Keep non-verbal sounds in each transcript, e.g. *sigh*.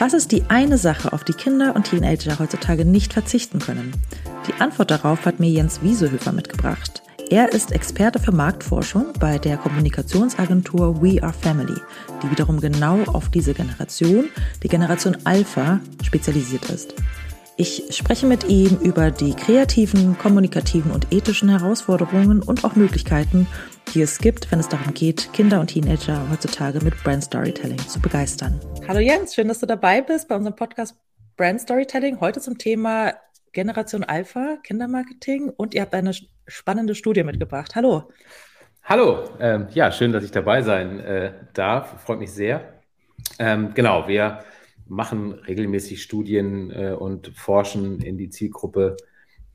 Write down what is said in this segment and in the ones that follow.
Was ist die eine Sache, auf die Kinder und Teenager heutzutage nicht verzichten können? Die Antwort darauf hat mir Jens Wiesehöfer mitgebracht. Er ist Experte für Marktforschung bei der Kommunikationsagentur We Are Family, die wiederum genau auf diese Generation, die Generation Alpha, spezialisiert ist. Ich spreche mit ihm über die kreativen, kommunikativen und ethischen Herausforderungen und auch Möglichkeiten, die es gibt, wenn es darum geht, Kinder und Teenager heutzutage mit Brand Storytelling zu begeistern. Hallo Jens, schön, dass du dabei bist bei unserem Podcast Brand Storytelling. Heute zum Thema Generation Alpha, Kindermarketing und ihr habt eine spannende Studie mitgebracht. Hallo. Hallo, ähm, ja, schön, dass ich dabei sein äh, darf. Freut mich sehr. Ähm, genau, wir machen regelmäßig Studien äh, und forschen in die Zielgruppe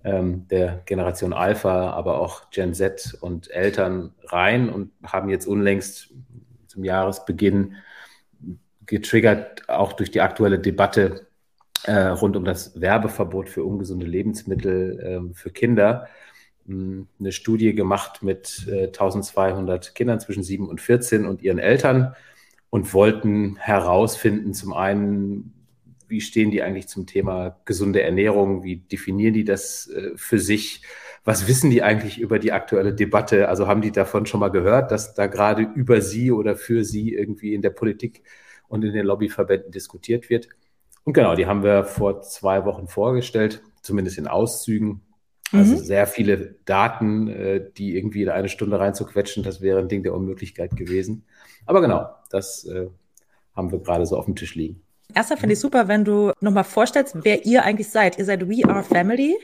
der Generation Alpha, aber auch Gen Z und Eltern rein und haben jetzt unlängst zum Jahresbeginn getriggert, auch durch die aktuelle Debatte äh, rund um das Werbeverbot für ungesunde Lebensmittel äh, für Kinder, mh, eine Studie gemacht mit äh, 1200 Kindern zwischen 7 und 14 und ihren Eltern und wollten herausfinden, zum einen, wie stehen die eigentlich zum Thema gesunde Ernährung, wie definieren die das äh, für sich, was wissen die eigentlich über die aktuelle Debatte, also haben die davon schon mal gehört, dass da gerade über sie oder für sie irgendwie in der Politik und in den Lobbyverbänden diskutiert wird. Und genau, die haben wir vor zwei Wochen vorgestellt, zumindest in Auszügen. Also mhm. sehr viele Daten, äh, die irgendwie in eine Stunde reinzuquetschen, das wäre ein Ding der Unmöglichkeit gewesen. Aber genau, das äh, haben wir gerade so auf dem Tisch liegen. Erster finde ich super, wenn du nochmal vorstellst, wer ihr eigentlich seid. Ihr seid We Are Family.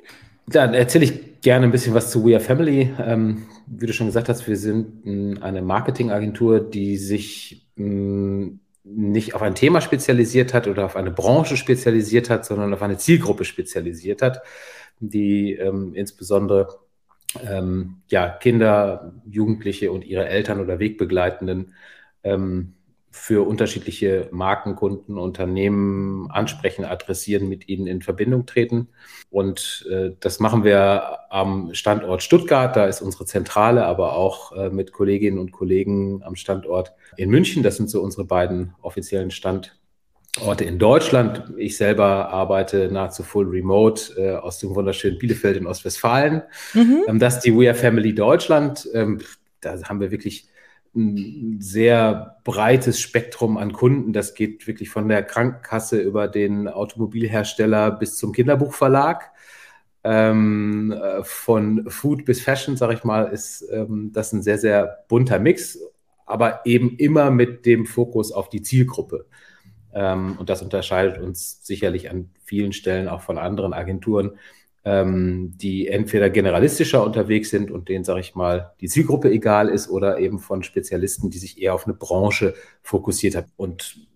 Dann erzähle ich gerne ein bisschen was zu We Are Family. Ähm, wie du schon gesagt hast, wir sind mh, eine Marketingagentur, die sich mh, nicht auf ein Thema spezialisiert hat oder auf eine Branche spezialisiert hat, sondern auf eine Zielgruppe spezialisiert hat, die ähm, insbesondere ähm, ja, Kinder, Jugendliche und ihre Eltern oder Wegbegleitenden ähm, für unterschiedliche Markenkunden, Unternehmen ansprechen, adressieren, mit ihnen in Verbindung treten. Und äh, das machen wir am Standort Stuttgart, da ist unsere Zentrale, aber auch äh, mit Kolleginnen und Kollegen am Standort in München. Das sind so unsere beiden offiziellen Standorte in Deutschland. Ich selber arbeite nahezu full remote äh, aus dem wunderschönen Bielefeld in Ostwestfalen. Mhm. Ähm, das ist die We Are Family Deutschland. Ähm, da haben wir wirklich ein sehr breites Spektrum an Kunden. Das geht wirklich von der Krankenkasse über den Automobilhersteller bis zum Kinderbuchverlag. Ähm, äh, von Food bis Fashion, sage ich mal, ist ähm, das ein sehr, sehr bunter Mix, aber eben immer mit dem Fokus auf die Zielgruppe. Ähm, und das unterscheidet uns sicherlich an vielen Stellen auch von anderen Agenturen, ähm, die entweder generalistischer unterwegs sind und denen, sage ich mal, die Zielgruppe egal ist oder eben von Spezialisten, die sich eher auf eine Branche fokussiert haben. Und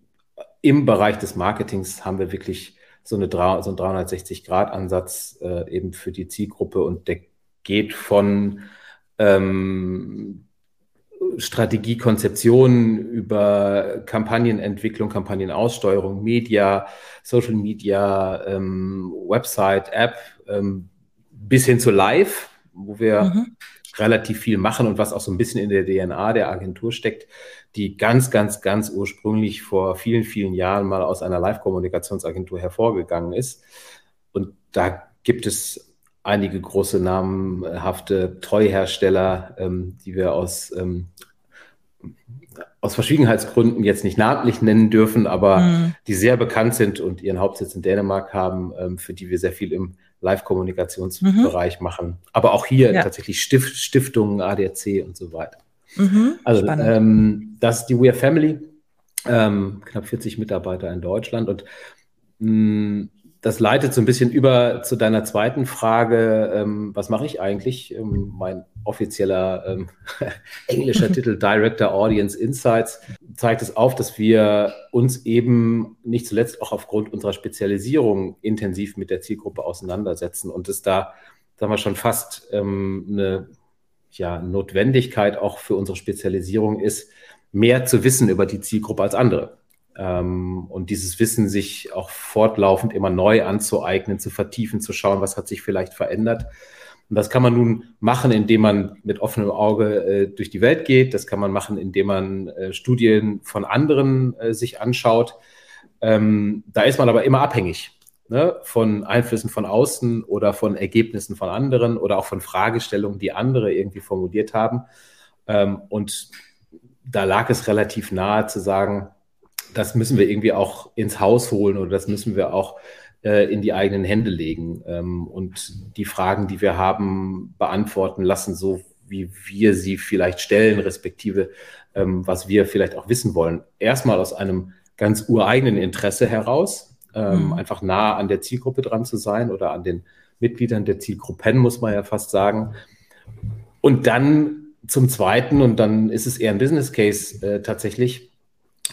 im Bereich des Marketings haben wir wirklich so, eine, so einen 360-Grad-Ansatz äh, eben für die Zielgruppe und der geht von ähm, Strategiekonzeption, über Kampagnenentwicklung, Kampagnenaussteuerung, Media, Social Media, ähm, Website, App, ähm, bis hin zu Live, wo wir mhm. relativ viel machen und was auch so ein bisschen in der DNA der Agentur steckt, die ganz, ganz, ganz ursprünglich vor vielen, vielen Jahren mal aus einer Live-Kommunikationsagentur hervorgegangen ist. Und da gibt es einige große namenhafte Treuhersteller, ähm, die wir aus, ähm, aus Verschwiegenheitsgründen jetzt nicht namentlich nennen dürfen, aber mhm. die sehr bekannt sind und ihren Hauptsitz in Dänemark haben, ähm, für die wir sehr viel im Live-Kommunikationsbereich mhm. machen. Aber auch hier ja. tatsächlich Stift, Stiftungen, ADAC und so weiter. Mhm. Also ähm, das ist die We Are Family, ähm, knapp 40 Mitarbeiter in Deutschland und mh, mm, das leitet so ein bisschen über zu deiner zweiten Frage, ähm, was mache ich eigentlich? Ähm, mein offizieller ähm, *laughs* englischer *laughs* Titel Director Audience Insights zeigt es auf, dass wir uns eben nicht zuletzt auch aufgrund unserer Spezialisierung intensiv mit der Zielgruppe auseinandersetzen und es da, sagen wir schon, fast ähm, eine ja, Notwendigkeit auch für unsere Spezialisierung ist, mehr zu wissen über die Zielgruppe als andere. Ähm, und dieses Wissen sich auch fortlaufend immer neu anzueignen, zu vertiefen, zu schauen, was hat sich vielleicht verändert. Und das kann man nun machen, indem man mit offenem Auge äh, durch die Welt geht. Das kann man machen, indem man äh, Studien von anderen äh, sich anschaut. Ähm, da ist man aber immer abhängig ne, von Einflüssen von außen oder von Ergebnissen von anderen oder auch von Fragestellungen, die andere irgendwie formuliert haben. Ähm, und da lag es relativ nahe zu sagen, das müssen wir irgendwie auch ins Haus holen oder das müssen wir auch äh, in die eigenen Hände legen ähm, und die Fragen, die wir haben, beantworten lassen, so wie wir sie vielleicht stellen, respektive ähm, was wir vielleicht auch wissen wollen. Erstmal aus einem ganz ureigenen Interesse heraus, ähm, mhm. einfach nah an der Zielgruppe dran zu sein oder an den Mitgliedern der Zielgruppen, muss man ja fast sagen. Und dann zum Zweiten, und dann ist es eher ein Business Case äh, tatsächlich,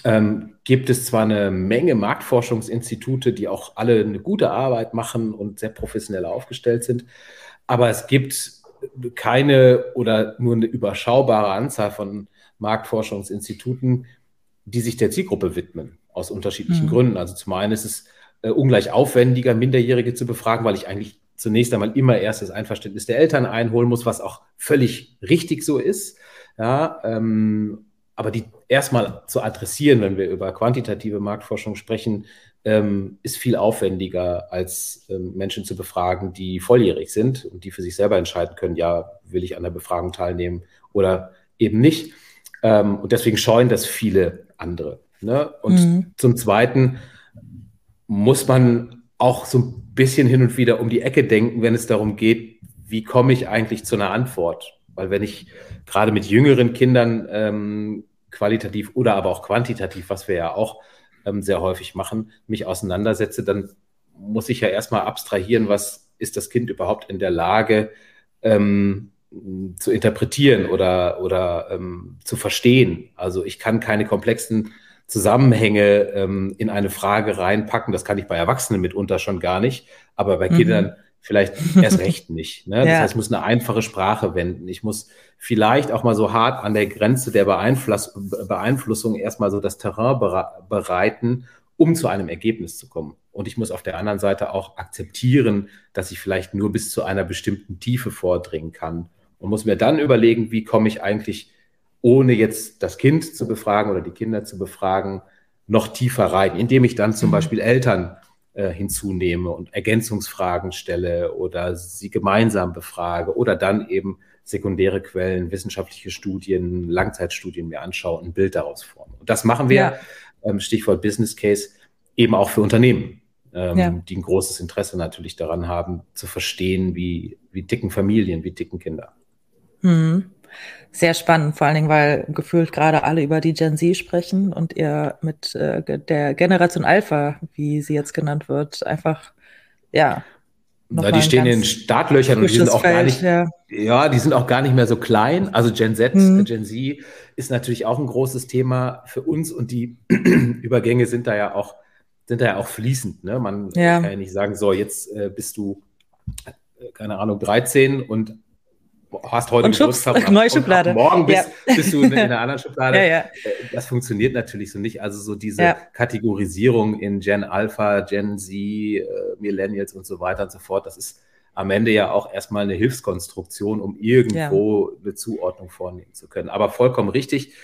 ähm, gibt es zwar eine Menge Marktforschungsinstitute, die auch alle eine gute Arbeit machen und sehr professionell aufgestellt sind, aber es gibt keine oder nur eine überschaubare Anzahl von Marktforschungsinstituten, die sich der Zielgruppe widmen, aus unterschiedlichen mhm. Gründen. Also zum einen ist es äh, ungleich aufwendiger, Minderjährige zu befragen, weil ich eigentlich zunächst einmal immer erst das Einverständnis der Eltern einholen muss, was auch völlig richtig so ist. Ja, ähm, aber die erstmal zu adressieren, wenn wir über quantitative Marktforschung sprechen, ähm, ist viel aufwendiger, als ähm, Menschen zu befragen, die volljährig sind und die für sich selber entscheiden können, ja, will ich an der Befragung teilnehmen oder eben nicht. Ähm, und deswegen scheuen das viele andere. Ne? Und mhm. zum Zweiten muss man auch so ein bisschen hin und wieder um die Ecke denken, wenn es darum geht, wie komme ich eigentlich zu einer Antwort? Weil wenn ich gerade mit jüngeren Kindern ähm, qualitativ oder aber auch quantitativ, was wir ja auch ähm, sehr häufig machen, mich auseinandersetze, dann muss ich ja erstmal abstrahieren, was ist das Kind überhaupt in der Lage ähm, zu interpretieren oder, oder ähm, zu verstehen. Also ich kann keine komplexen Zusammenhänge ähm, in eine Frage reinpacken. Das kann ich bei Erwachsenen mitunter schon gar nicht, aber bei mhm. Kindern vielleicht erst recht *laughs* nicht. Ne? Das ja. heißt, ich muss eine einfache Sprache wenden. Ich muss vielleicht auch mal so hart an der Grenze der Beeinfluss Beeinflussung erstmal so das Terrain bereiten, um zu einem Ergebnis zu kommen. Und ich muss auf der anderen Seite auch akzeptieren, dass ich vielleicht nur bis zu einer bestimmten Tiefe vordringen kann und muss mir dann überlegen, wie komme ich eigentlich, ohne jetzt das Kind zu befragen oder die Kinder zu befragen, noch tiefer rein, indem ich dann zum mhm. Beispiel Eltern äh, hinzunehme und Ergänzungsfragen stelle oder sie gemeinsam befrage oder dann eben sekundäre Quellen, wissenschaftliche Studien, Langzeitstudien mir anschaue und ein Bild daraus forme. Und das machen wir, ja. ähm, Stichwort Business Case, eben auch für Unternehmen, ähm, ja. die ein großes Interesse natürlich daran haben, zu verstehen, wie, wie ticken Familien, wie ticken Kinder. Hm. Sehr spannend, vor allen Dingen, weil gefühlt gerade alle über die Gen Z sprechen und ihr mit äh, der Generation Alpha, wie sie jetzt genannt wird, einfach, ja. Na, die stehen in Startlöchern und die sind auch Feld, gar nicht, ja. ja. die sind auch gar nicht mehr so klein. Also Gen Z, mhm. Gen Z ist natürlich auch ein großes Thema für uns und die *clears throat* Übergänge sind da ja auch, sind da ja auch fließend. Ne? Man ja. kann ja nicht sagen, so, jetzt äh, bist du, äh, keine Ahnung, 13 und hast heute und Geburtstag *laughs* und, neue Schublade. morgen bist, ja. bist, du in einer anderen Schublade. *laughs* Ja, ja. Äh, das funktioniert natürlich so nicht. Also so diese Kategorisierung in Gen Alpha, Gen Z, äh, Millennials und so weiter und so fort, das ist am Ende ja auch erstmal eine Hilfskonstruktion, um irgendwo eine Zuordnung vornehmen zu können. Aber vollkommen richtig,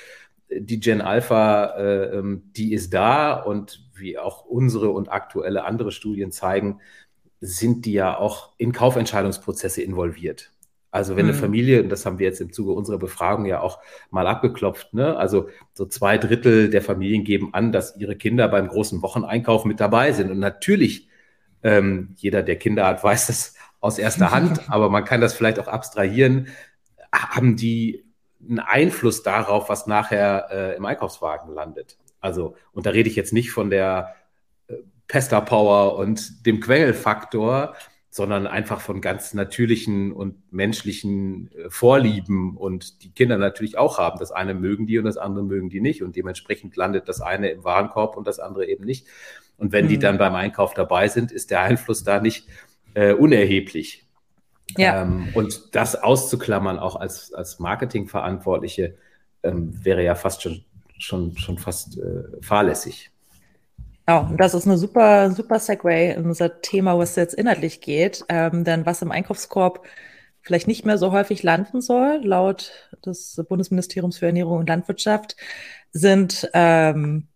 die Gen Alpha, äh, ähm, die ist da und wie auch unsere und aktuelle andere Studien zeigen, sind die ja auch in Kaufentscheidungsprozesse involviert. Also wenn mhm. eine Familie, und das haben wir jetzt im Zuge unserer Befragung ja auch mal abgeklopft, ne? also so zwei Drittel der Familien geben an, dass ihre Kinder beim großen Wocheneinkauf mit dabei sind. Und natürlich, ähm, jeder, der Kinder hat, *laughs* weiß das aus erster Hand, *laughs* aber man kann das vielleicht auch abstrahieren, haben die einen Einfluss darauf, was nachher äh, im Einkaufswagen landet. Also, und da rede ich jetzt nicht von der äh, Pester Power und dem Quengelfaktor, sondern einfach von ganz natürlichen und menschlichen äh, Vorlieben und die Kinder natürlich auch haben. Das eine mögen die und das andere mögen die nicht und dementsprechend landet das eine im Warenkorb und das andere eben nicht. Und wenn mhm. die dann beim Einkauf dabei sind, ist der Einfluss da nicht äh, unerheblich. Ja. Ähm, und das auszuklammern auch als, als Marketingverantwortliche ähm, wäre ja fast schon, schon, schon fast äh, fahrlässig. Genau, das ist eine super, super Segway in unser Thema, was jetzt inhaltlich geht. Ähm, denn was im Einkaufskorb vielleicht nicht mehr so häufig landen soll, laut des Bundesministeriums für Ernährung und Landwirtschaft, sind ähm,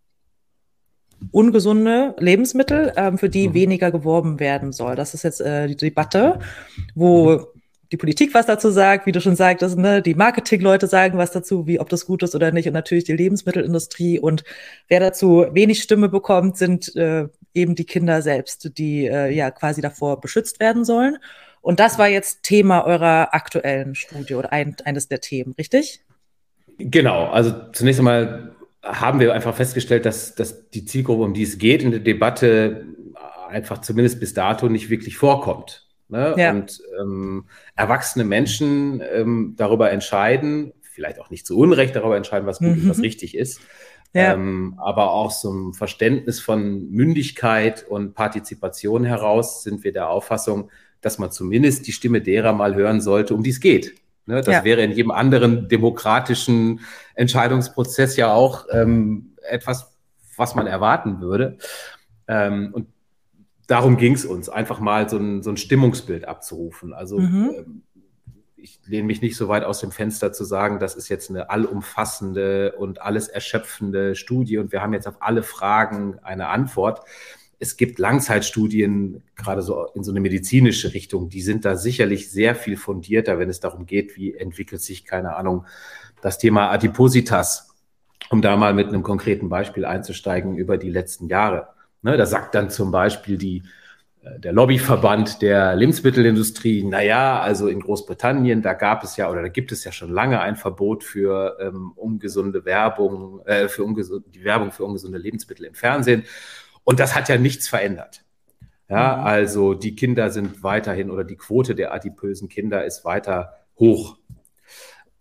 ungesunde Lebensmittel, ähm, für die Mhm. weniger geworben werden soll. Das ist jetzt äh, die Debatte, wo die Politik was dazu sagt, wie du schon sagtest, ne, die Marketingleute sagen was dazu, wie ob das gut ist oder nicht, und natürlich die Lebensmittelindustrie. Und wer dazu wenig Stimme bekommt, sind äh, eben die Kinder selbst, die äh, ja quasi davor beschützt werden sollen. Und das war jetzt Thema eurer aktuellen Studie oder ein, eines der Themen, richtig? Genau, also zunächst einmal haben wir einfach festgestellt, dass, dass die Zielgruppe, um die es geht, in der Debatte einfach zumindest bis dato nicht wirklich vorkommt. Ne? Ja. Und ähm, erwachsene Menschen ähm, darüber entscheiden, vielleicht auch nicht zu Unrecht darüber entscheiden, was gut Mhm. und was richtig ist, Ja. ähm, aber auch so ein Verständnis von Mündigkeit und Partizipation heraus sind wir der Auffassung, dass man zumindest die Stimme derer mal hören sollte, um die es geht. Ne, das Ja. wäre in jedem anderen demokratischen Entscheidungsprozess ja auch ähm, etwas, was man erwarten würde. Ähm, und darum ging es uns, einfach mal so ein, so ein Stimmungsbild abzurufen. Also Mhm. ähm, ich lehne mich nicht so weit aus dem Fenster zu sagen, das ist jetzt eine allumfassende und alles erschöpfende Studie und wir haben jetzt auf alle Fragen eine Antwort. Es gibt Langzeitstudien, gerade so in so eine medizinische Richtung, die sind da sicherlich sehr viel fundierter, wenn es darum geht, wie entwickelt sich, keine Ahnung, das Thema Adipositas, um da mal mit einem konkreten Beispiel einzusteigen über die letzten Jahre. Ne, da sagt dann zum Beispiel die, äh, der Lobbyverband der Lebensmittelindustrie, naja, also in Großbritannien, da gab es ja oder da gibt es ja schon lange ein Verbot für ähm, ungesunde Werbung, äh, für ungesunde, die Werbung für ungesunde Lebensmittel im Fernsehen. Und das hat ja nichts verändert. Ja, Mhm. also die Kinder sind weiterhin oder die Quote der adipösen Kinder ist weiter hoch.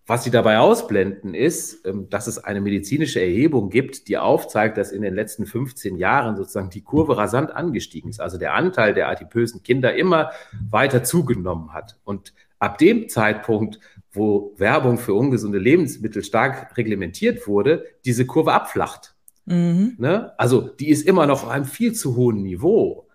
Was sie dabei ausblenden, ist, ähm, dass es eine medizinische Erhebung gibt, die aufzeigt, dass in den letzten 15 Jahren sozusagen die Kurve rasant angestiegen ist. Also der Anteil der adipösen Kinder immer weiter zugenommen hat. Und ab dem Zeitpunkt, wo Werbung für ungesunde Lebensmittel stark reglementiert wurde, diese Kurve abflacht. Mhm. Ne? Also die ist immer noch auf einem viel zu hohen Niveau,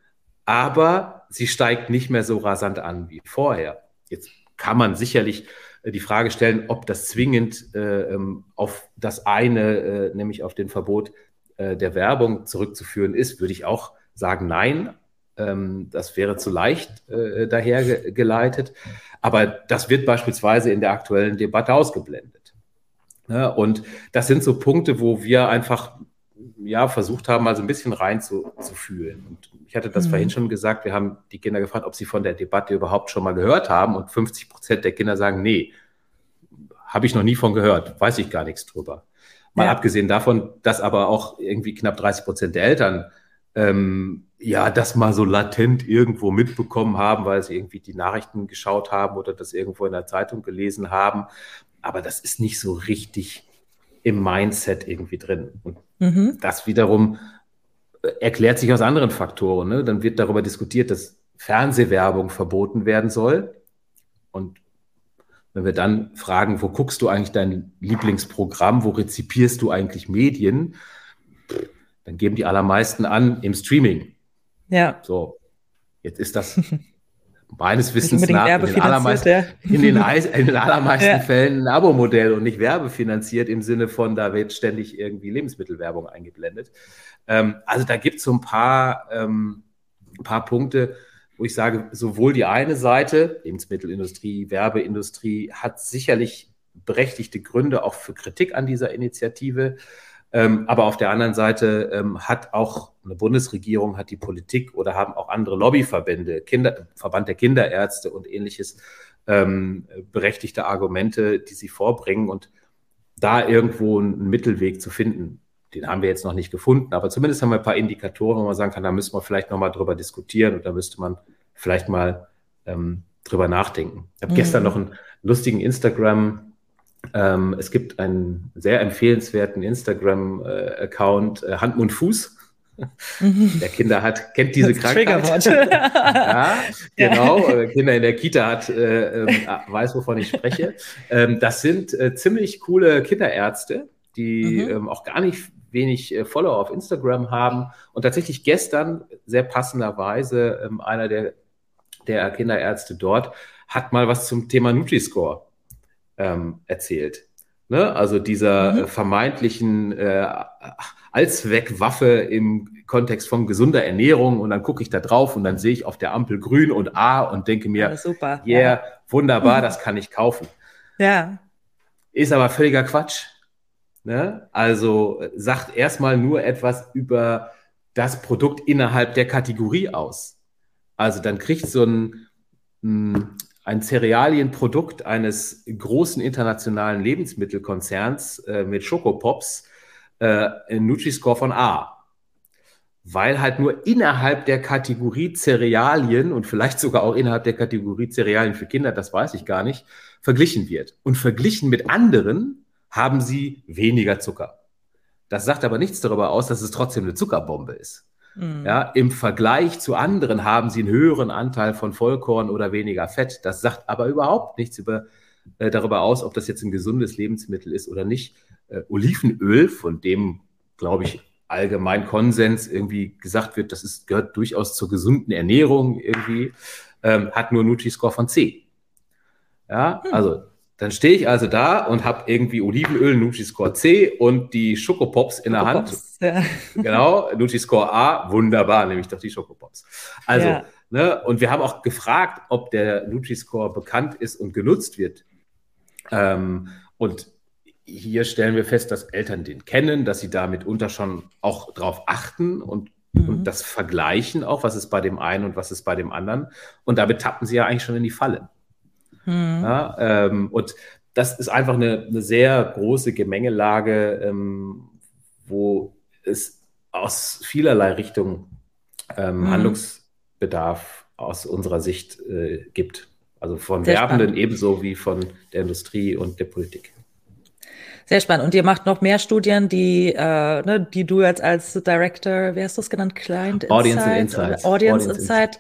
aber sie steigt nicht mehr so rasant an wie vorher. Jetzt kann man sicherlich die Frage stellen, ob das zwingend äh, ähm, auf das eine, äh, nämlich auf den Verbot äh, der Werbung zurückzuführen ist, würde ich auch sagen, nein. Ähm, das wäre zu leicht äh, dahergeleitet. Aber das wird beispielsweise in der aktuellen Debatte ausgeblendet. Ne? Und das sind so Punkte, wo wir einfach ja, versucht haben, mal so ein bisschen reinzufühlen. Und ich hatte das Mhm. vorhin schon gesagt, wir haben die Kinder gefragt, ob sie von der Debatte überhaupt schon mal gehört haben. Und 50 Prozent der Kinder sagen, nee, habe ich noch nie von gehört, weiß ich gar nichts drüber. Mal Ja. abgesehen davon, dass aber auch irgendwie knapp 30 Prozent der Eltern ähm, ja das mal so latent irgendwo mitbekommen haben, weil sie irgendwie die Nachrichten geschaut haben oder das irgendwo in der Zeitung gelesen haben. Aber das ist nicht so richtig im Mindset irgendwie drin. Und Mhm. das wiederum äh, erklärt sich aus anderen Faktoren. Ne? Dann wird darüber diskutiert, dass Fernsehwerbung verboten werden soll. Und wenn wir dann fragen, wo guckst du eigentlich dein Lieblingsprogramm, wo rezipierst du eigentlich Medien, dann geben die allermeisten an im Streaming. Ja. So, jetzt ist das *laughs* meines Wissens nach in den allermeisten, ja. in den, in den *laughs* allermeisten Ja. Fällen ein Abo-Modell und nicht werbefinanziert im Sinne von, da wird ständig irgendwie Lebensmittelwerbung eingeblendet. Ähm, also da gibt es so ein paar, ähm, ein paar Punkte, wo ich sage, sowohl die eine Seite, Lebensmittelindustrie, Werbeindustrie, hat sicherlich berechtigte Gründe auch für Kritik an dieser Initiative. Ähm, aber auf der anderen Seite ähm, hat auch eine Bundesregierung, hat die Politik oder haben auch andere Lobbyverbände, Kinder, Verband der Kinderärzte und ähnliches, ähm, berechtigte Argumente, die sie vorbringen und da irgendwo einen Mittelweg zu finden. Den haben wir jetzt noch nicht gefunden, aber zumindest haben wir ein paar Indikatoren, wo man sagen kann, da müssen wir vielleicht nochmal drüber diskutieren und da müsste man vielleicht mal ähm, drüber nachdenken. Ich habe Mhm. gestern noch einen lustigen Instagram ähm, es gibt einen sehr empfehlenswerten Instagram-Account, äh, Hand, Mund, Fuß. Mhm. Der Kinder hat, kennt diese Krankheit. *laughs* Ja, genau. Äh, Kinder in der Kita hat, äh, ähm, weiß, wovon ich spreche. Ähm, das sind äh, ziemlich coole Kinderärzte, die Mhm. ähm, auch gar nicht wenig äh, Follower auf Instagram haben. Und tatsächlich gestern, sehr passenderweise, ähm, einer der, der Kinderärzte dort hat mal was zum Thema Nutri-Score ähm, erzählt. Ne? Also dieser mhm. vermeintlichen äh, Allzweckwaffe im Kontext von gesunder Ernährung und dann gucke ich da drauf und dann sehe ich auf der Ampel grün und A und denke mir, ja, super, yeah, ja. wunderbar, das kann ich kaufen. Ja. Ist aber völliger Quatsch. Ne? Also sagt erstmal nur etwas über das Produkt innerhalb der Kategorie aus. Also dann kriegt so ein, hm, ein Cerealienprodukt eines großen internationalen Lebensmittelkonzerns äh, mit Schokopops äh, einen Nutri-Score von A. Weil halt nur innerhalb der Kategorie Cerealien und vielleicht sogar auch innerhalb der Kategorie Cerealien für Kinder, das weiß ich gar nicht, verglichen wird. Und verglichen mit anderen haben sie weniger Zucker. Das sagt aber nichts darüber aus, dass es trotzdem eine Zuckerbombe ist. Mhm. Ja, Im Vergleich zu anderen haben sie einen höheren Anteil von Vollkorn oder weniger Fett. Das sagt aber überhaupt nichts über, äh, darüber aus, ob das jetzt ein gesundes Lebensmittel ist oder nicht. Äh, Olivenöl, von dem, glaube ich, allgemein Konsens irgendwie gesagt wird, das ist, gehört durchaus zur gesunden Ernährung irgendwie, ähm, hat nur Nutri-Score von C. Ja, hm. also dann stehe ich also da und habe irgendwie Olivenöl, Nutri-Score C und die Schokopops in der Hand. Ja. *laughs* Genau, Nutri-Score A, wunderbar, nämlich doch die Schokopops. Also, ja. ne, und wir haben auch gefragt, ob der Nutri-Score bekannt ist und genutzt wird. Ähm, und hier stellen wir fest, dass Eltern den kennen, dass sie da mitunter schon auch drauf achten und, mhm. und das vergleichen auch, was ist bei dem einen und was ist bei dem anderen. Und damit tappen sie ja eigentlich schon in die Falle. Mhm. Ja, ähm, und das ist einfach eine, eine sehr große Gemengelage, ähm, wo es aus vielerlei Richtungen ähm, mhm. Handlungsbedarf aus unserer Sicht äh, gibt. Also von sehr Werbenden spannend. ebenso wie von der Industrie und der Politik. Sehr spannend. Und ihr macht noch mehr Studien, die, äh, ne, die du jetzt als Director, wie hast du es genannt, Client Audience Insight, Audience, Audience Insight, Insight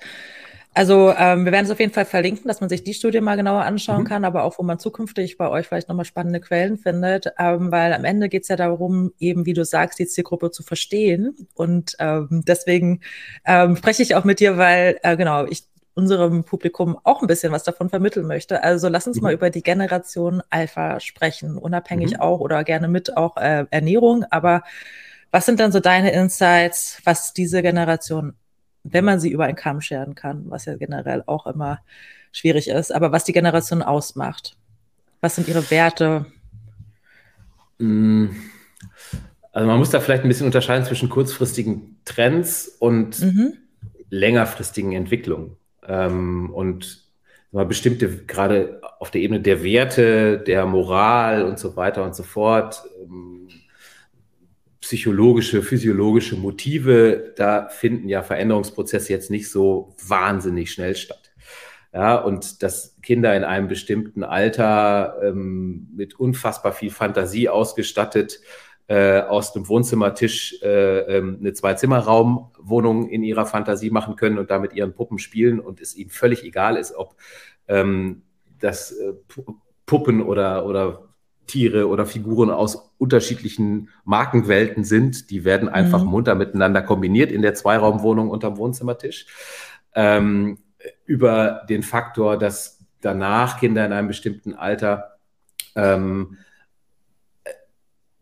also ähm, wir werden es auf jeden Fall verlinken, dass man sich die Studie mal genauer anschauen mhm. kann, aber auch, wo man zukünftig bei euch vielleicht nochmal spannende Quellen findet, ähm, weil am Ende geht es ja darum, eben, wie du sagst, die Zielgruppe zu verstehen. Und ähm, deswegen ähm, spreche ich auch mit dir, weil, äh, genau, ich unserem Publikum auch ein bisschen was davon vermitteln möchte. Also lass uns mhm. mal über die Generation Alpha sprechen, unabhängig mhm. auch oder gerne mit auch äh, Ernährung. Aber was sind dann so deine Insights, was diese Generation wenn man sie über einen Kamm scheren kann, was ja generell auch immer schwierig ist, aber was die Generation ausmacht. Was sind ihre Werte? Mm. Also man muss da vielleicht ein bisschen unterscheiden zwischen kurzfristigen Trends und mhm. längerfristigen Entwicklungen. Ähm, und mal bestimmte, gerade auf der Ebene der Werte, der Moral und so weiter und so fort, ähm, psychologische, physiologische Motive, da finden ja Veränderungsprozesse jetzt nicht so wahnsinnig schnell statt. Ja, und dass Kinder in einem bestimmten Alter ähm, mit unfassbar viel Fantasie ausgestattet äh, aus dem Wohnzimmertisch äh, ähm, eine Zwei-Zimmer-Raum-Wohnung in ihrer Fantasie machen können und damit ihren Puppen spielen und es ihnen völlig egal ist, ob ähm, das äh, Puppen oder, oder Tiere oder Figuren aus unterschiedlichen Markenwelten sind. Die werden einfach mhm. munter miteinander kombiniert in der Zweiraumwohnung unterm Wohnzimmertisch. Ähm, über den Faktor, dass danach Kinder in einem bestimmten Alter ähm,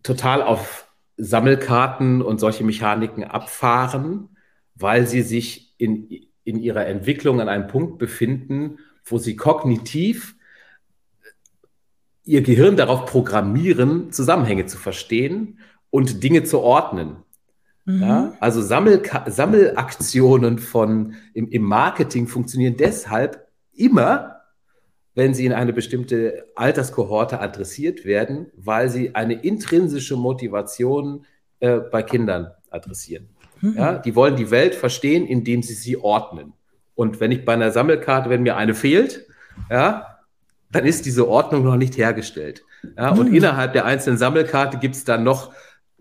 total auf Sammelkarten und solche Mechaniken abfahren, weil sie sich in, in ihrer Entwicklung an einem Punkt befinden, wo sie kognitiv ihr Gehirn darauf programmieren, Zusammenhänge zu verstehen und Dinge zu ordnen. Mhm. Ja, also Sammel Sammelaktionen von, im, im Marketing funktionieren deshalb immer, wenn sie in eine bestimmte Alterskohorte adressiert werden, weil sie eine intrinsische Motivation äh, bei Kindern adressieren. Mhm. Ja, die wollen die Welt verstehen, indem sie sie ordnen. Und wenn ich bei einer Sammelkarte, wenn mir eine fehlt, ja, dann ist diese Ordnung noch nicht hergestellt. Ja, und mhm. innerhalb der einzelnen Sammelkarte gibt es dann noch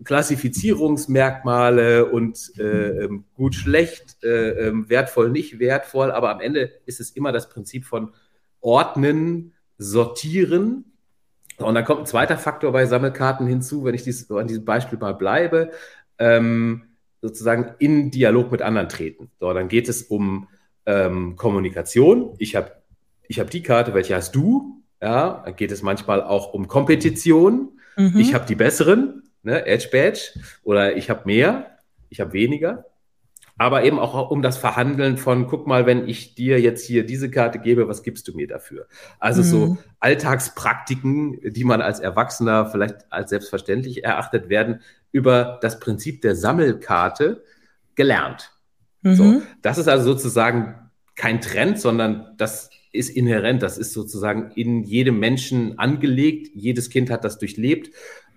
Klassifizierungsmerkmale und äh, ähm, gut, schlecht, äh, äh, wertvoll, nicht wertvoll, aber am Ende ist es immer das Prinzip von Ordnen, Sortieren. Und dann kommt ein zweiter Faktor bei Sammelkarten hinzu, wenn ich dies, an diesem Beispiel mal bleibe, ähm, sozusagen in Dialog mit anderen treten. So, dann geht es um ähm, Kommunikation. Ich habe ich habe die Karte, welche hast du? Ja, dann geht es manchmal auch um Kompetition. mhm. ich habe die besseren, ne, Edge Badge, oder ich habe mehr, ich habe weniger aber eben auch um das Verhandeln von, guck mal, wenn ich dir jetzt hier diese Karte gebe, was gibst du mir dafür? Also mhm. so Alltagspraktiken, die man als Erwachsener vielleicht als selbstverständlich erachtet, werden über das Prinzip der Sammelkarte gelernt. Mhm. So, das ist also sozusagen kein Trend, sondern das ist inhärent, das ist sozusagen in jedem Menschen angelegt. Jedes Kind hat das durchlebt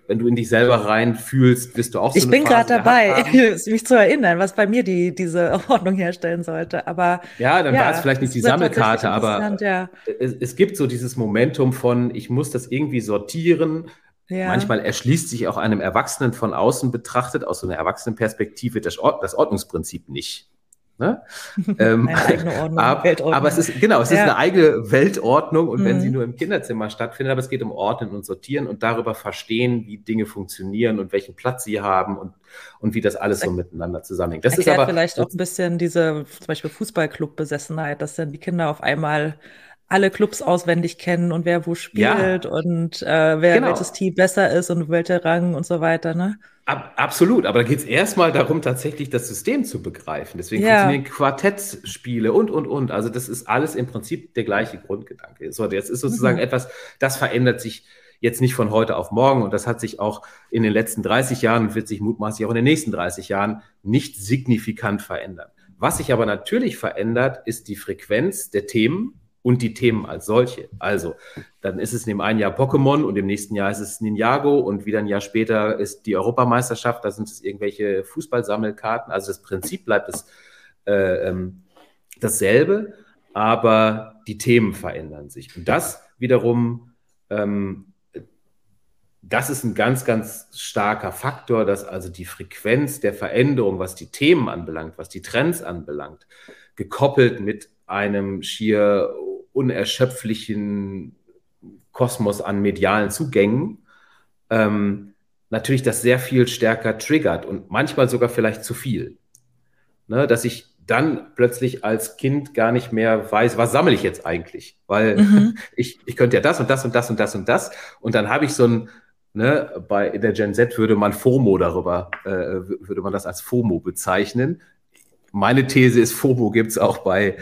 wenn du in dich selber reinfühlst, wirst du auch so Ich bin gerade dabei, *laughs* mich zu erinnern, was bei mir die, diese Ordnung herstellen sollte. Aber ja, dann ja, war es vielleicht nicht die Sammelkarte, aber ja. es, es, gibt so dieses Momentum von, ich muss das irgendwie sortieren. Ja. Manchmal erschließt sich auch einem Erwachsenen von außen betrachtet, aus so einer Erwachsenenperspektive, das, das Ordnungsprinzip nicht. Ne? *laughs* ähm, eine eigene *laughs* Ordnung, ab, Weltordnung. Aber es ist, genau, es ja. ist eine eigene Weltordnung und mhm. wenn sie mhm. nur im Kinderzimmer stattfindet, aber es geht um Ordnen und Sortieren und darüber verstehen, wie Dinge funktionieren und welchen Platz sie haben und, und wie das alles so miteinander zusammenhängt. Das Erklärt ist aber vielleicht auch ein bisschen diese zum Beispiel Fußballclub-Besessenheit, dass dann die Kinder auf einmal alle Clubs auswendig kennen und wer wo spielt ja. und äh, wer genau. welches Team besser ist und welcher Rang und so weiter, ne? Ab, absolut, aber da geht es erstmal darum, tatsächlich das System zu begreifen. Deswegen ja. funktionieren Quartettspiele und, und, und. Also das ist alles im Prinzip der gleiche Grundgedanke. So, jetzt ist sozusagen mhm. etwas, das verändert sich jetzt nicht von heute auf morgen und das hat sich auch in den letzten 30 Jahren und wird sich mutmaßlich auch in den nächsten 30 Jahren nicht signifikant verändern. Was sich aber natürlich verändert, ist die Frequenz der Themen, und die Themen als solche. Also, dann ist es in dem einen Jahr Pokémon und im nächsten Jahr ist es Ninjago und wieder ein Jahr später ist die Europameisterschaft, da sind es irgendwelche Fußballsammelkarten. Also das Prinzip bleibt es, äh, ähm, dasselbe, aber die Themen verändern sich. Und das wiederum, ähm, das ist ein ganz, ganz starker Faktor, dass also die Frequenz der Veränderung, was die Themen anbelangt, was die Trends anbelangt, gekoppelt mit einem schier unerschöpflichen Kosmos an medialen Zugängen, ähm, natürlich das sehr viel stärker triggert und manchmal sogar vielleicht zu viel. Ne, dass ich dann plötzlich als Kind gar nicht mehr weiß, was sammle ich jetzt eigentlich? Weil mhm. *laughs* ich, ich könnte ja das und das und das und das und das. Und dann habe ich so ein, ne, bei in der Gen Z würde man FOMO darüber, äh, würde man das als FOMO bezeichnen. Meine These ist, FOMO gibt es auch bei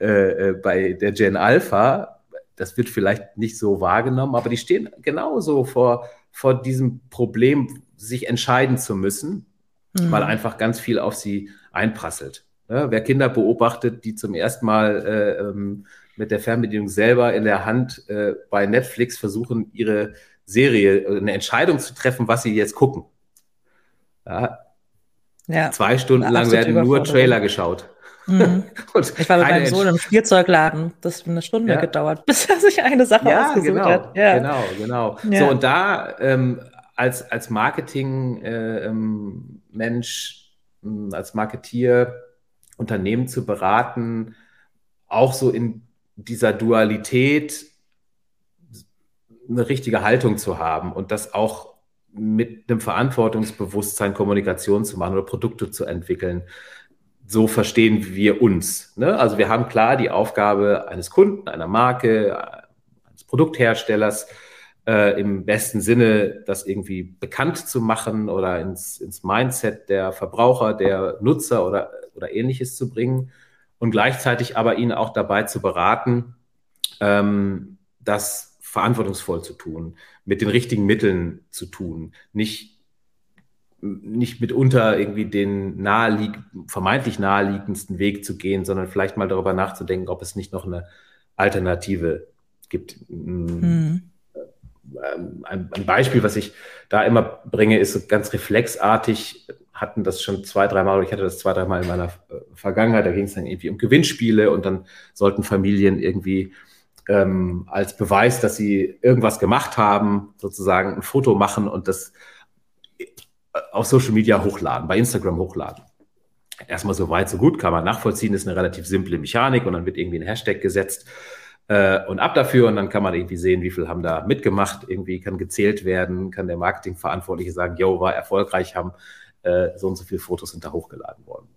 äh, äh, bei der Gen Alpha, das wird vielleicht nicht so wahrgenommen, aber die stehen genauso vor, vor diesem Problem, sich entscheiden zu müssen, mhm. weil einfach ganz viel auf sie einprasselt. Ja, wer Kinder beobachtet, die zum ersten Mal äh, ähm, mit der Fernbedienung selber in der Hand äh, bei Netflix versuchen, ihre Serie, eine Entscheidung zu treffen, was sie jetzt gucken. Ja, ja, Zwei Stunden lang werden nur Trailer geschaut. Mhm. *laughs* ich war mit meinem Sohn im Spielzeugladen. Das hat eine Stunde ja. gedauert, bis er sich eine Sache ja, ausgesucht genau, hat. Ja, genau, genau. Ja. So, und da ähm, als, als Marketing-Mensch, äh, ähm, als Marketier Unternehmen zu beraten, auch so in dieser Dualität eine richtige Haltung zu haben und das auch mit einem Verantwortungsbewusstsein Kommunikation zu machen oder Produkte zu entwickeln so verstehen wir uns. Ne? Also wir haben klar die Aufgabe eines Kunden, einer Marke, eines Produktherstellers, äh, im besten Sinne das irgendwie bekannt zu machen oder ins, ins Mindset der Verbraucher, der Nutzer oder, oder ähnliches zu bringen und gleichzeitig aber ihn auch dabei zu beraten, ähm, das verantwortungsvoll zu tun, mit den richtigen Mitteln zu tun, nicht nicht mitunter irgendwie den nahelieg vermeintlich naheliegendsten Weg zu gehen, sondern vielleicht mal darüber nachzudenken, ob es nicht noch eine Alternative gibt. Mhm. Ein, ein, Beispiel, was ich da immer bringe, ist ganz reflexartig, hatten das schon zwei, dreimal, oder ich hatte das zwei, dreimal in meiner äh, Vergangenheit, da ging es dann irgendwie um Gewinnspiele und dann sollten Familien irgendwie ähm, als Beweis, dass sie irgendwas gemacht haben, sozusagen ein Foto machen und das auf Social Media hochladen, bei Instagram hochladen. Erstmal so weit, so gut, kann man nachvollziehen, ist eine relativ simple Mechanik und dann wird irgendwie ein Hashtag gesetzt äh, und ab dafür und dann kann man irgendwie sehen, wie viel haben da mitgemacht, irgendwie kann gezählt werden, kann der Marketingverantwortliche sagen, yo, war erfolgreich, haben äh, so und so viele Fotos sind da hochgeladen worden.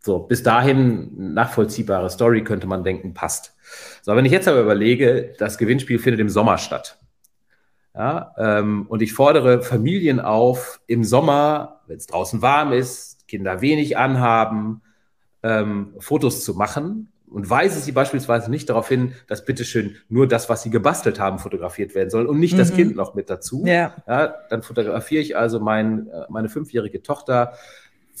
So, bis dahin nachvollziehbare Story könnte man denken, passt. So, wenn ich jetzt aber überlege, das Gewinnspiel findet im Sommer statt. Ja, ähm, und ich fordere Familien auf, im Sommer, wenn es draußen warm ist, Kinder wenig anhaben, ähm, Fotos zu machen und weise sie beispielsweise nicht darauf hin, dass bitteschön nur das, was sie gebastelt haben, fotografiert werden soll und nicht mhm. das Kind noch mit dazu. Ja. ja dann fotografiere ich also mein, äh, meine fünfjährige Tochter,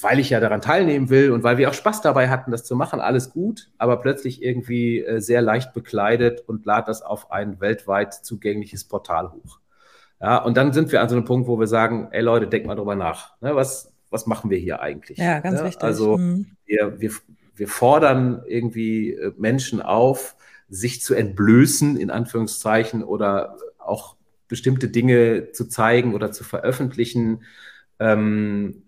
weil ich ja daran teilnehmen will und weil wir auch Spaß dabei hatten, das zu machen, alles gut, aber plötzlich irgendwie äh, sehr leicht bekleidet und lad das auf ein weltweit zugängliches Portal hoch. Ja, und dann sind wir an so einem Punkt, wo wir sagen, ey Leute, denkt mal drüber nach. Ne, was, was machen wir hier eigentlich? Ja, ganz ja, wichtig. Also mhm. wir, wir, wir fordern irgendwie äh, Menschen auf, sich zu entblößen, in Anführungszeichen, oder auch bestimmte Dinge zu zeigen oder zu veröffentlichen, ähm,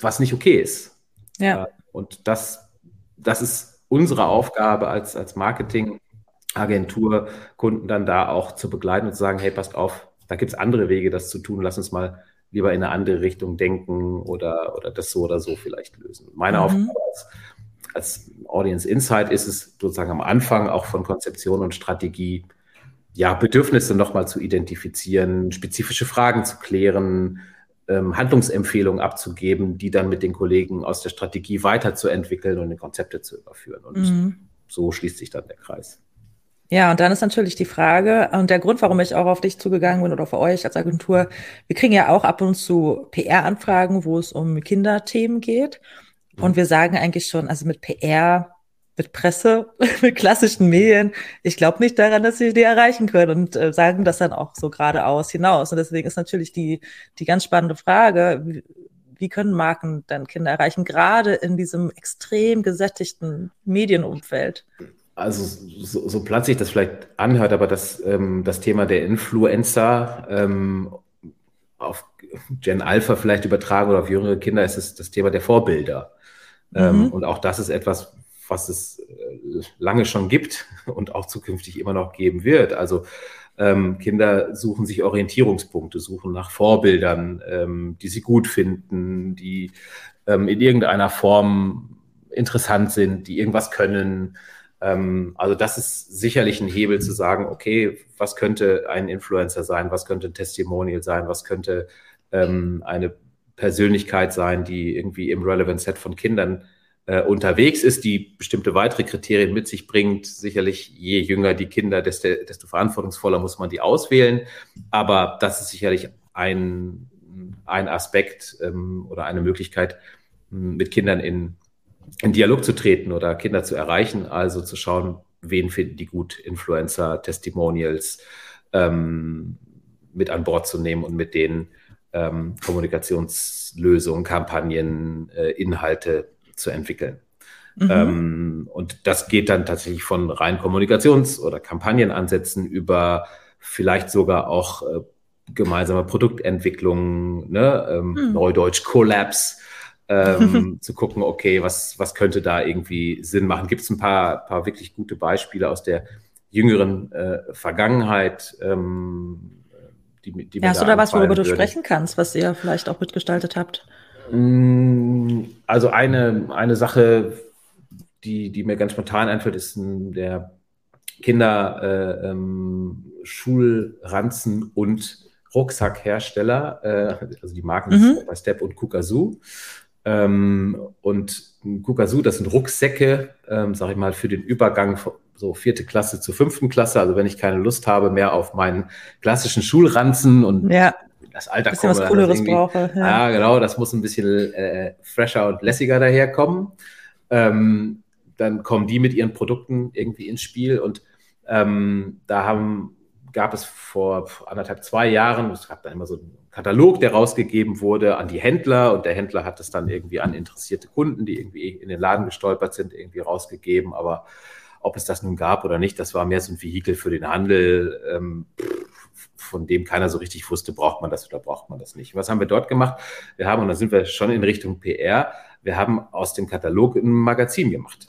was nicht okay ist. Ja. Und das, das ist unsere Aufgabe als, als Marketingagentur, Kunden dann da auch zu begleiten und zu sagen, hey, passt auf, da gibt es andere Wege, das zu tun. Lass uns mal lieber in eine andere Richtung denken oder, oder das so oder so vielleicht lösen. Meine mhm. Aufgabe als, als Audience Insight ist es sozusagen am Anfang auch von Konzeption und Strategie, ja, Bedürfnisse nochmal zu identifizieren, spezifische Fragen zu klären, ähm, Handlungsempfehlungen abzugeben, die dann mit den Kollegen aus der Strategie weiterzuentwickeln und in Konzepte zu überführen. Und mhm. so schließt sich dann der Kreis. Ja, und dann ist natürlich die Frage, und der Grund, warum ich auch auf dich zugegangen bin oder für euch als Agentur, wir kriegen ja auch ab und zu PR-Anfragen, wo es um Kinderthemen geht. Und mhm. wir sagen eigentlich schon, also mit PR, mit Presse, *laughs* mit klassischen Medien, ich glaube nicht daran, dass sie die erreichen können und äh, sagen das dann auch so geradeaus hinaus. Und deswegen ist natürlich die, die ganz spannende Frage, wie, wie können Marken dann Kinder erreichen, gerade in diesem extrem gesättigten Medienumfeld? also so, so platt sich das vielleicht anhört, aber das, ähm, das Thema der Influencer ähm, auf Gen Alpha vielleicht übertragen oder auf jüngere Kinder ist es das Thema der Vorbilder. Ähm, mhm. und auch das ist etwas, was es äh, lange schon gibt *laughs* und auch zukünftig immer noch geben wird. Also ähm, Kinder suchen sich Orientierungspunkte, suchen nach Vorbildern, ähm, die sie gut finden, die ähm, in irgendeiner Form interessant sind, die irgendwas können, ähm, also das ist sicherlich ein Hebel zu sagen, okay, was könnte ein Influencer sein, was könnte ein Testimonial sein, was könnte ähm, eine Persönlichkeit sein, die irgendwie im Relevant Set von Kindern äh, unterwegs ist, die bestimmte weitere Kriterien mit sich bringt. Sicherlich, je jünger die Kinder, desto, desto verantwortungsvoller muss man die auswählen. Aber das ist sicherlich ein, ein Aspekt ähm, oder eine Möglichkeit, mit Kindern in in Dialog zu treten oder Kinder zu erreichen, also zu schauen, wen finden die gut, Influencer, Testimonials ähm, mit an Bord zu nehmen und mit denen ähm, Kommunikationslösungen, Kampagnen, äh, Inhalte zu entwickeln. Mhm. Ähm, und das geht dann tatsächlich von rein Kommunikations- oder Kampagnenansätzen über vielleicht sogar auch äh, gemeinsame Produktentwicklung, ne, ähm, mhm. Neudeutsch Collabs, ähm, *laughs* zu gucken, okay, was, was könnte da irgendwie Sinn machen? Gibt es ein paar, paar wirklich gute Beispiele aus der jüngeren äh, Vergangenheit? Ähm, die, die ja, hast du da was, worüber würden? du sprechen kannst, was ihr vielleicht auch mitgestaltet habt? Mm, also eine, eine Sache, die, die mir ganz spontan einfällt, ist der Kinder äh, ähm, Schulranzen und Rucksackhersteller, äh, also die Marken mhm. Step by Step und Kukazoo. Ähm, und Kukasu, das sind Rucksäcke, ähm, sage ich mal, für den Übergang von so vierte Klasse zur fünften Klasse. Also wenn ich keine Lust habe mehr auf meinen klassischen Schulranzen und ja. Das Alter komme, was Cooleres brauche. Ja. ja. genau, das muss ein bisschen äh, fresher und lässiger daherkommen. Ähm, dann kommen die mit ihren Produkten irgendwie ins Spiel und ähm, da haben gab es vor anderthalb, zwei Jahren, es gab dann immer so einen Katalog, der rausgegeben wurde an die Händler und der Händler hat es dann irgendwie an interessierte Kunden, die irgendwie in den Laden gestolpert sind, irgendwie rausgegeben. Aber ob es das nun gab oder nicht, das war mehr so ein Vehikel für den Handel, ähm, von dem keiner so richtig wusste, braucht man das oder braucht man das nicht. Was haben wir dort gemacht? Wir haben, und da sind wir schon in Richtung PR, wir haben aus dem Katalog ein Magazin gemacht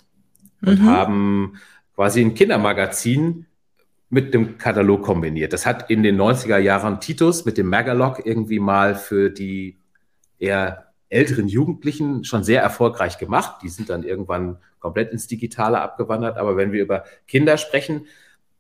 und mhm. haben quasi ein Kindermagazin mit dem Katalog kombiniert. Das hat in den 90er Jahren Titus mit dem Magalog irgendwie mal für die eher älteren Jugendlichen schon sehr erfolgreich gemacht. Die sind dann irgendwann komplett ins Digitale abgewandert. Aber wenn wir über Kinder sprechen,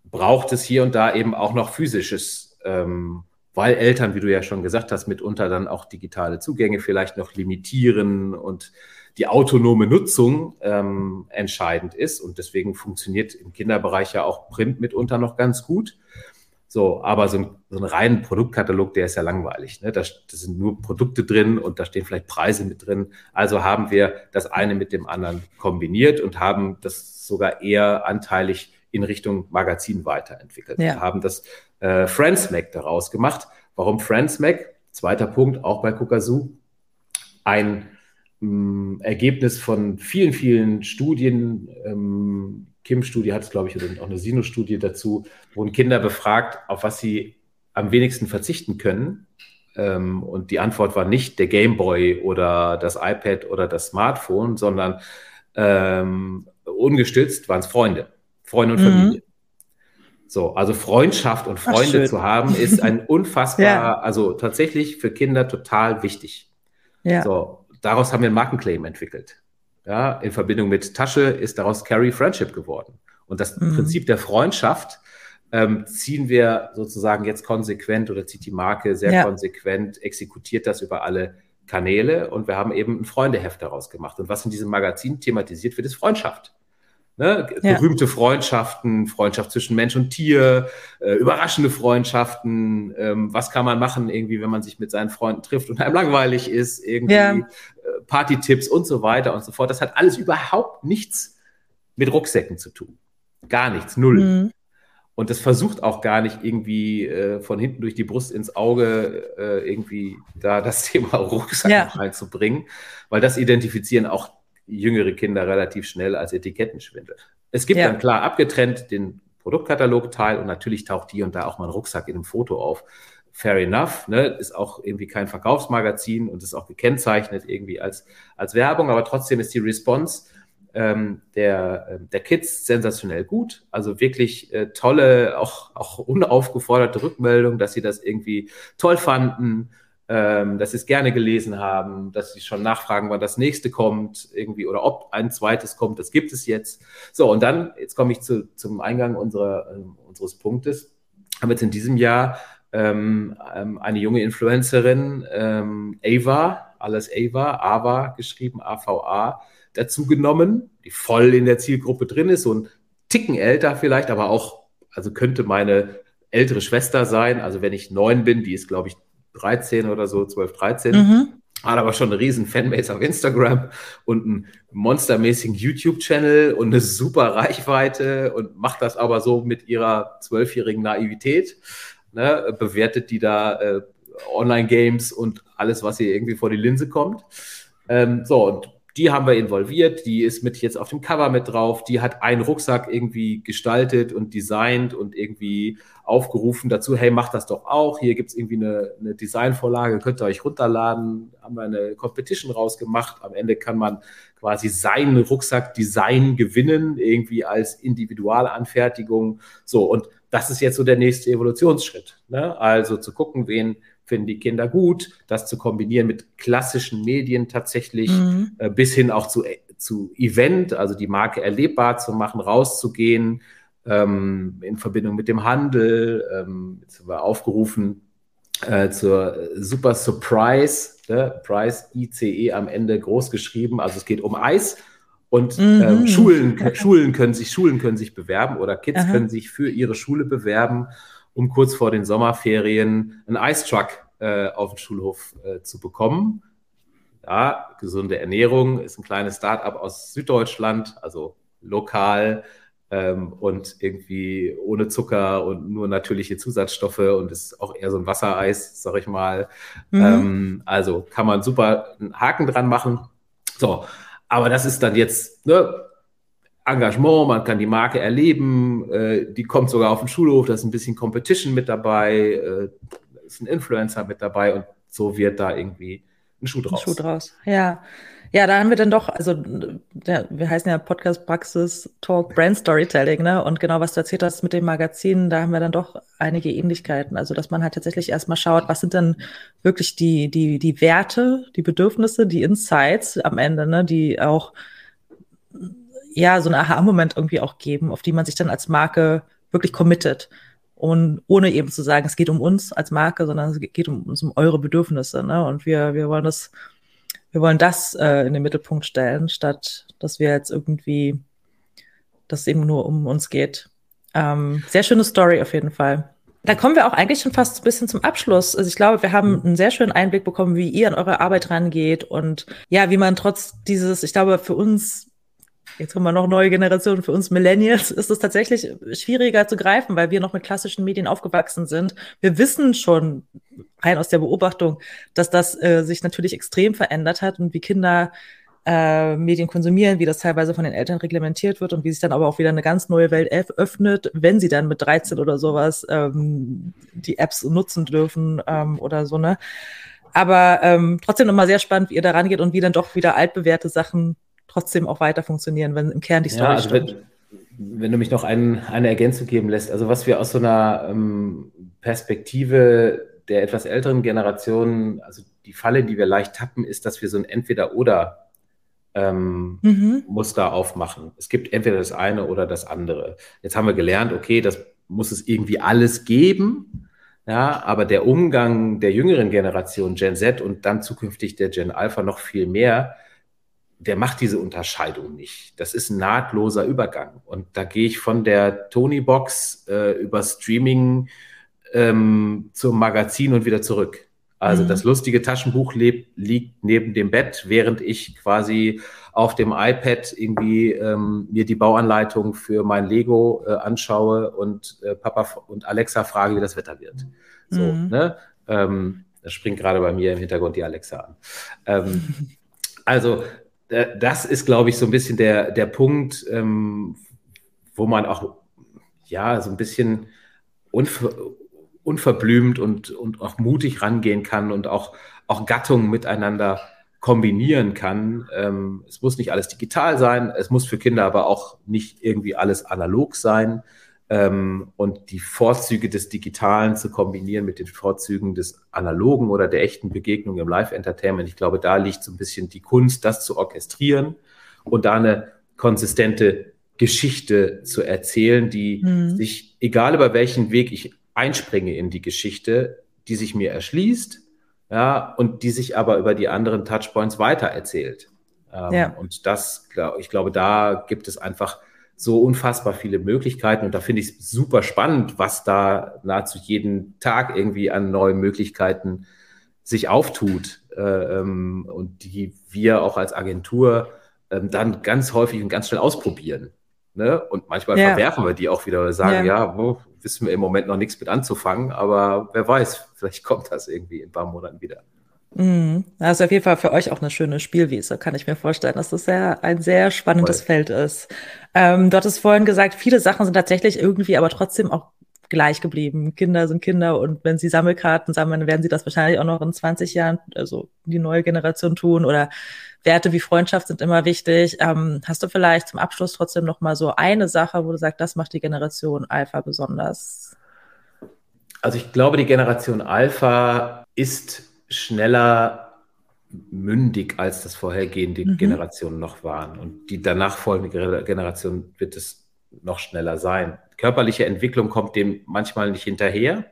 braucht es hier und da eben auch noch physisches ähm, weil Eltern, wie du ja schon gesagt hast, mitunter dann auch digitale Zugänge vielleicht noch limitieren und die autonome Nutzung ähm, entscheidend ist. Und deswegen funktioniert im Kinderbereich ja auch Print mitunter noch ganz gut. So, aber so ein, so ein reinen Produktkatalog, der ist ja langweilig. Ne? Da, da sind nur Produkte drin und da stehen vielleicht Preise mit drin. Also haben wir das eine mit dem anderen kombiniert und haben das sogar eher anteilig in Richtung Magazin weiterentwickelt. Ja. Wir haben das äh, Friends Mac daraus gemacht. Warum Friends Mac? Zweiter Punkt, auch bei Kukasu. Ein mh, Ergebnis von vielen, vielen Studien. Ähm, Kim-Studie hat es, glaube ich, oder auch eine Sinus-Studie dazu, wurden Kinder befragt, auf was sie am wenigsten verzichten können. Ähm, und die Antwort war nicht der Gameboy oder das iPad oder das Smartphone, sondern ähm, ungestützt waren es Freunde, Freunde und mhm. Familie. So, also Freundschaft und Freunde Ach, zu haben, ist ein *laughs* unfassbar, ja. also tatsächlich für Kinder total wichtig. Ja. So, daraus haben wir einen Markenclaim entwickelt. Ja, in Verbindung mit Tasche ist daraus Carry Friendship geworden. Und das mhm. Prinzip der Freundschaft ähm, ziehen wir sozusagen jetzt konsequent oder zieht die Marke sehr ja. konsequent, exekutiert das über alle Kanäle und wir haben eben ein Freundeheft daraus gemacht. Und was in diesem Magazin thematisiert wird, ist Freundschaft. Ne? Ja. Berühmte Freundschaften, Freundschaft zwischen Mensch und Tier, äh, überraschende Freundschaften, ähm, was kann man machen, irgendwie, wenn man sich mit seinen Freunden trifft und einem langweilig ist, irgendwie ja. äh, Party-Tipps und so weiter und so fort. Das hat alles überhaupt nichts mit Rucksäcken zu tun. Gar nichts, null. Mhm. Und das versucht auch gar nicht irgendwie äh, von hinten durch die Brust ins Auge äh, irgendwie da das *laughs* Thema Rucksack ja. reinzubringen, weil das identifizieren auch jüngere Kinder relativ schnell als Etikettenschwindel. Es gibt ja. dann klar abgetrennt den Produktkatalogteil und natürlich taucht hier und da auch mal ein Rucksack in einem Foto auf. Fair enough, ne? ist auch irgendwie kein Verkaufsmagazin und ist auch gekennzeichnet irgendwie als, als Werbung, aber trotzdem ist die Response ähm, der, äh, der Kids sensationell gut. Also wirklich äh, tolle, auch, auch unaufgeforderte Rückmeldung, dass sie das irgendwie toll fanden ähm, dass sie es gerne gelesen haben, dass sie schon nachfragen, wann das nächste kommt, irgendwie oder ob ein zweites kommt, das gibt es jetzt. So, und dann, jetzt komme ich zu, zum Eingang unserer, äh, unseres Punktes, haben jetzt in diesem Jahr ähm, ähm, eine junge Influencerin, ähm, Ava, alles Ava, Ava geschrieben, AVA, dazu genommen, die voll in der Zielgruppe drin ist, so ein Ticken älter vielleicht, aber auch, also könnte meine ältere Schwester sein. Also wenn ich neun bin, die ist, glaube ich, 13 oder so, 12, 13. Mhm. Hat aber schon eine riesen Fanbase auf Instagram und einen monstermäßigen YouTube-Channel und eine super Reichweite und macht das aber so mit ihrer zwölfjährigen Naivität. Ne, bewertet die da äh, Online-Games und alles, was ihr irgendwie vor die Linse kommt. Ähm, so, und die haben wir involviert, die ist mit jetzt auf dem Cover mit drauf, die hat einen Rucksack irgendwie gestaltet und designt und irgendwie aufgerufen dazu, hey, macht das doch auch, hier gibt es irgendwie eine, eine Designvorlage, könnt ihr euch runterladen, haben wir eine Competition rausgemacht, am Ende kann man quasi seinen Rucksack-Design gewinnen, irgendwie als Individualanfertigung, so, und das ist jetzt so der nächste Evolutionsschritt, ne? also zu gucken, wen finden die Kinder gut, das zu kombinieren mit klassischen Medien tatsächlich, mhm. äh, bis hin auch zu, zu Event, also die Marke erlebbar zu machen, rauszugehen, ähm, in Verbindung mit dem Handel. Ähm, jetzt haben wir aufgerufen äh, zur Super Surprise, ne? Price ICE am Ende groß geschrieben. Also es geht um Eis. Und mhm. ähm, Schulen, *laughs* Schulen, können sich, Schulen können sich bewerben oder Kids Aha. können sich für ihre Schule bewerben um kurz vor den Sommerferien einen Eistruck äh, auf den Schulhof äh, zu bekommen. Ja, gesunde Ernährung ist ein kleines Start-up aus Süddeutschland, also lokal ähm, und irgendwie ohne Zucker und nur natürliche Zusatzstoffe und ist auch eher so ein Wassereis, sag ich mal. Mhm. Ähm, also kann man super einen Haken dran machen. So, aber das ist dann jetzt, ne, Engagement, man kann die Marke erleben, äh, die kommt sogar auf den Schulhof, da ist ein bisschen Competition mit dabei, äh, ist ein Influencer mit dabei und so wird da irgendwie ein Schuh draus. Ein Schuh draus, ja. Ja, da haben wir dann doch, also ja, wir heißen ja Podcast Praxis Talk Brand Storytelling, ne? Und genau, was du erzählt hast mit dem Magazin, da haben wir dann doch einige Ähnlichkeiten. Also, dass man halt tatsächlich erstmal schaut, was sind denn wirklich die, die, die Werte, die Bedürfnisse, die Insights am Ende, ne, die auch ja, so einen Aha-Moment irgendwie auch geben, auf die man sich dann als Marke wirklich committet. Und ohne eben zu sagen, es geht um uns als Marke, sondern es geht um uns um eure Bedürfnisse. Ne? Und wir, wir wollen das, wir wollen das äh, in den Mittelpunkt stellen, statt dass wir jetzt irgendwie, dass es eben nur um uns geht. Ähm, sehr schöne Story auf jeden Fall. Da kommen wir auch eigentlich schon fast ein bisschen zum Abschluss. Also ich glaube, wir haben einen sehr schönen Einblick bekommen, wie ihr an eure Arbeit rangeht und ja, wie man trotz dieses, ich glaube, für uns Jetzt haben wir noch neue Generationen. Für uns Millennials ist es tatsächlich schwieriger zu greifen, weil wir noch mit klassischen Medien aufgewachsen sind. Wir wissen schon rein aus der Beobachtung, dass das äh, sich natürlich extrem verändert hat und wie Kinder äh, Medien konsumieren, wie das teilweise von den Eltern reglementiert wird und wie sich dann aber auch wieder eine ganz neue Welt öffnet, wenn sie dann mit 13 oder sowas ähm, die Apps nutzen dürfen ähm, oder so, ne? Aber ähm, trotzdem nochmal sehr spannend, wie ihr da rangeht und wie dann doch wieder altbewährte Sachen trotzdem auch weiter funktionieren, wenn im Kern die Story ja, also stimmt. Wenn, wenn, du mich noch ein, eine Ergänzung geben lässt, also was wir aus so einer ähm, Perspektive der etwas älteren Generation, also die Falle, die wir leicht tappen, ist, dass wir so ein Entweder-Oder ähm, mhm. Muster aufmachen. Es gibt entweder das eine oder das andere. Jetzt haben wir gelernt, okay, das muss es irgendwie alles geben. Ja, aber der Umgang der jüngeren Generation, Gen Z und dann zukünftig der Gen Alpha noch viel mehr, der macht diese Unterscheidung nicht. Das ist ein nahtloser Übergang. Und da gehe ich von der Tony-Box äh, über Streaming ähm, zum Magazin und wieder zurück. Also mhm. das lustige Taschenbuch lebt, liegt neben dem Bett, während ich quasi auf dem iPad irgendwie ähm, mir die Bauanleitung für mein Lego äh, anschaue und äh, Papa und Alexa frage, wie das Wetter wird. So, mhm. ne? Ähm, das springt gerade bei mir im Hintergrund die Alexa an. Ähm, *laughs* also das ist, glaube ich, so ein bisschen der, der Punkt, ähm, wo man auch ja so ein bisschen unver unverblümt und, und auch mutig rangehen kann und auch, auch Gattungen miteinander kombinieren kann. Ähm, es muss nicht alles digital sein, es muss für Kinder aber auch nicht irgendwie alles analog sein. Ähm, und die Vorzüge des Digitalen zu kombinieren mit den Vorzügen des Analogen oder der echten Begegnung im Live-Entertainment. Ich glaube, da liegt so ein bisschen die Kunst, das zu orchestrieren und da eine konsistente Geschichte zu erzählen, die mhm. sich, egal über welchen Weg ich einspringe in die Geschichte, die sich mir erschließt, ja, und die sich aber über die anderen Touchpoints weitererzählt. Ähm, ja. Und das, ich glaube, da gibt es einfach so unfassbar viele Möglichkeiten und da finde ich es super spannend, was da nahezu jeden Tag irgendwie an neuen Möglichkeiten sich auftut äh, ähm, und die wir auch als Agentur äh, dann ganz häufig und ganz schnell ausprobieren. Ne? Und manchmal ja. verwerfen wir die auch wieder oder sagen, ja, ja wo, wissen wir im Moment noch nichts mit anzufangen, aber wer weiß, vielleicht kommt das irgendwie in ein paar Monaten wieder. Mhm. Also auf jeden Fall für euch auch eine schöne Spielwiese, kann ich mir vorstellen, dass das sehr, ein sehr spannendes Voll. Feld ist. Ähm, du hattest vorhin gesagt, viele Sachen sind tatsächlich irgendwie aber trotzdem auch gleich geblieben. Kinder sind Kinder und wenn sie Sammelkarten sammeln, werden sie das wahrscheinlich auch noch in 20 Jahren, also die neue Generation tun oder Werte wie Freundschaft sind immer wichtig. Ähm, hast du vielleicht zum Abschluss trotzdem noch mal so eine Sache, wo du sagst, das macht die Generation Alpha besonders? Also ich glaube, die Generation Alpha ist schneller mündig, als das vorhergehende mhm. Generationen noch waren. Und die danach folgende Generation wird es noch schneller sein. Körperliche Entwicklung kommt dem manchmal nicht hinterher.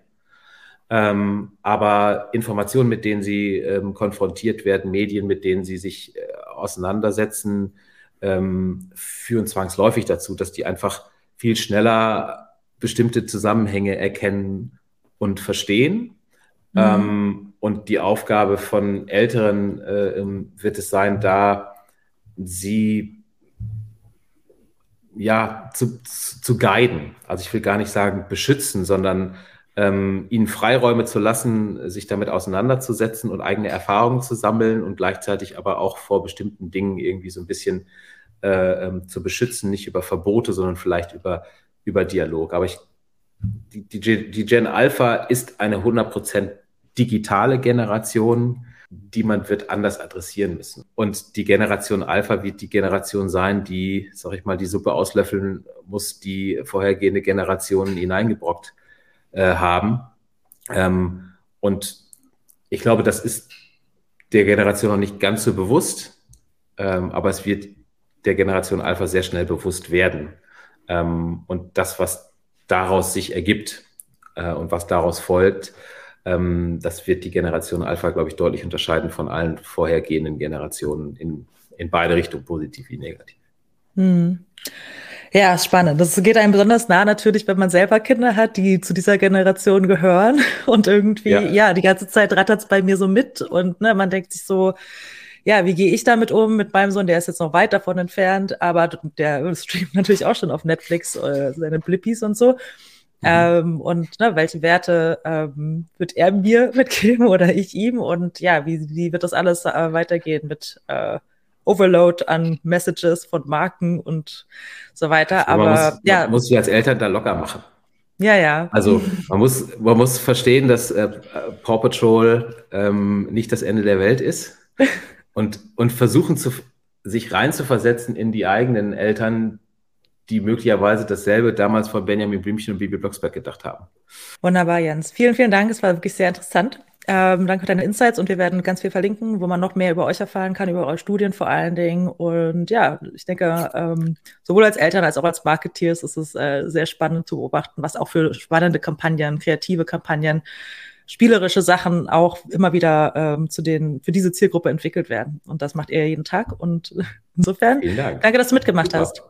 Ähm, aber Informationen, mit denen sie ähm, konfrontiert werden, Medien, mit denen sie sich äh, auseinandersetzen, ähm, führen zwangsläufig dazu, dass die einfach viel schneller bestimmte Zusammenhänge erkennen und verstehen. Mhm. Ähm, und die Aufgabe von Älteren äh, wird es sein, da sie ja zu, zu guiden. Also ich will gar nicht sagen beschützen, sondern ähm, ihnen Freiräume zu lassen, sich damit auseinanderzusetzen und eigene Erfahrungen zu sammeln und gleichzeitig aber auch vor bestimmten Dingen irgendwie so ein bisschen äh, ähm, zu beschützen, nicht über Verbote, sondern vielleicht über, über Dialog. Aber ich, die, die, die Gen Alpha ist eine 100% digitale Generation, die man wird anders adressieren müssen. Und die Generation Alpha wird die Generation sein, die, sag ich mal, die Suppe auslöffeln muss, die vorhergehende Generationen hineingebrockt äh, haben. Ähm, und ich glaube, das ist der Generation noch nicht ganz so bewusst, ähm, aber es wird der Generation Alpha sehr schnell bewusst werden. Ähm, und das, was daraus sich ergibt, äh, und was daraus folgt, ähm, das wird die Generation Alpha, glaube ich, deutlich unterscheiden von allen vorhergehenden Generationen in, in beide Richtungen, positiv wie negativ. Hm. Ja, spannend. Das geht einem besonders nah natürlich, wenn man selber Kinder hat, die zu dieser Generation gehören. *laughs* Und irgendwie, ja, ja die ganze Zeit rattert es bei mir so mit. Und ne, man denkt sich so, ja, wie gehe ich damit um mit meinem Sohn? Der ist jetzt noch weit davon entfernt, aber der streamt *laughs* natürlich auch schon auf Netflix äh, seine Blippies und so. Mhm. Ähm, und ne, welche Werte ähm, wird er mir *laughs* mitgeben oder ich ihm? Und ja, wie, wie wird das alles äh, weitergehen mit äh, Overload an Messages von Marken und so weiter? Aber man muss, ja. Man muss sich als Eltern da locker machen. Ja, ja. Also man muss, man muss verstehen, dass äh, Paw Patrol ähm, nicht das Ende der Welt ist *laughs* und, und versuchen, zu, sich reinzuversetzen in die eigenen Eltern, die möglicherweise dasselbe damals von Benjamin Blümchen und Bibi Blocksberg gedacht haben. Wunderbar, Jens. Vielen, vielen Dank. Es war wirklich sehr interessant. Ähm, danke für deine Insights und wir werden ganz viel verlinken, wo man noch mehr über euch erfahren kann, über eure Studien vor allen Dingen. Und ja, ich denke, ähm, sowohl als Eltern als auch als Marketeers ist es äh, sehr spannend zu beobachten, was auch für spannende Kampagnen, kreative Kampagnen, spielerische Sachen auch immer wieder ähm, zu den, für diese Zielgruppe entwickelt werden. Und das macht ihr jeden Tag. Und *laughs* insofern, danke, dass du mitgemacht Super. hast.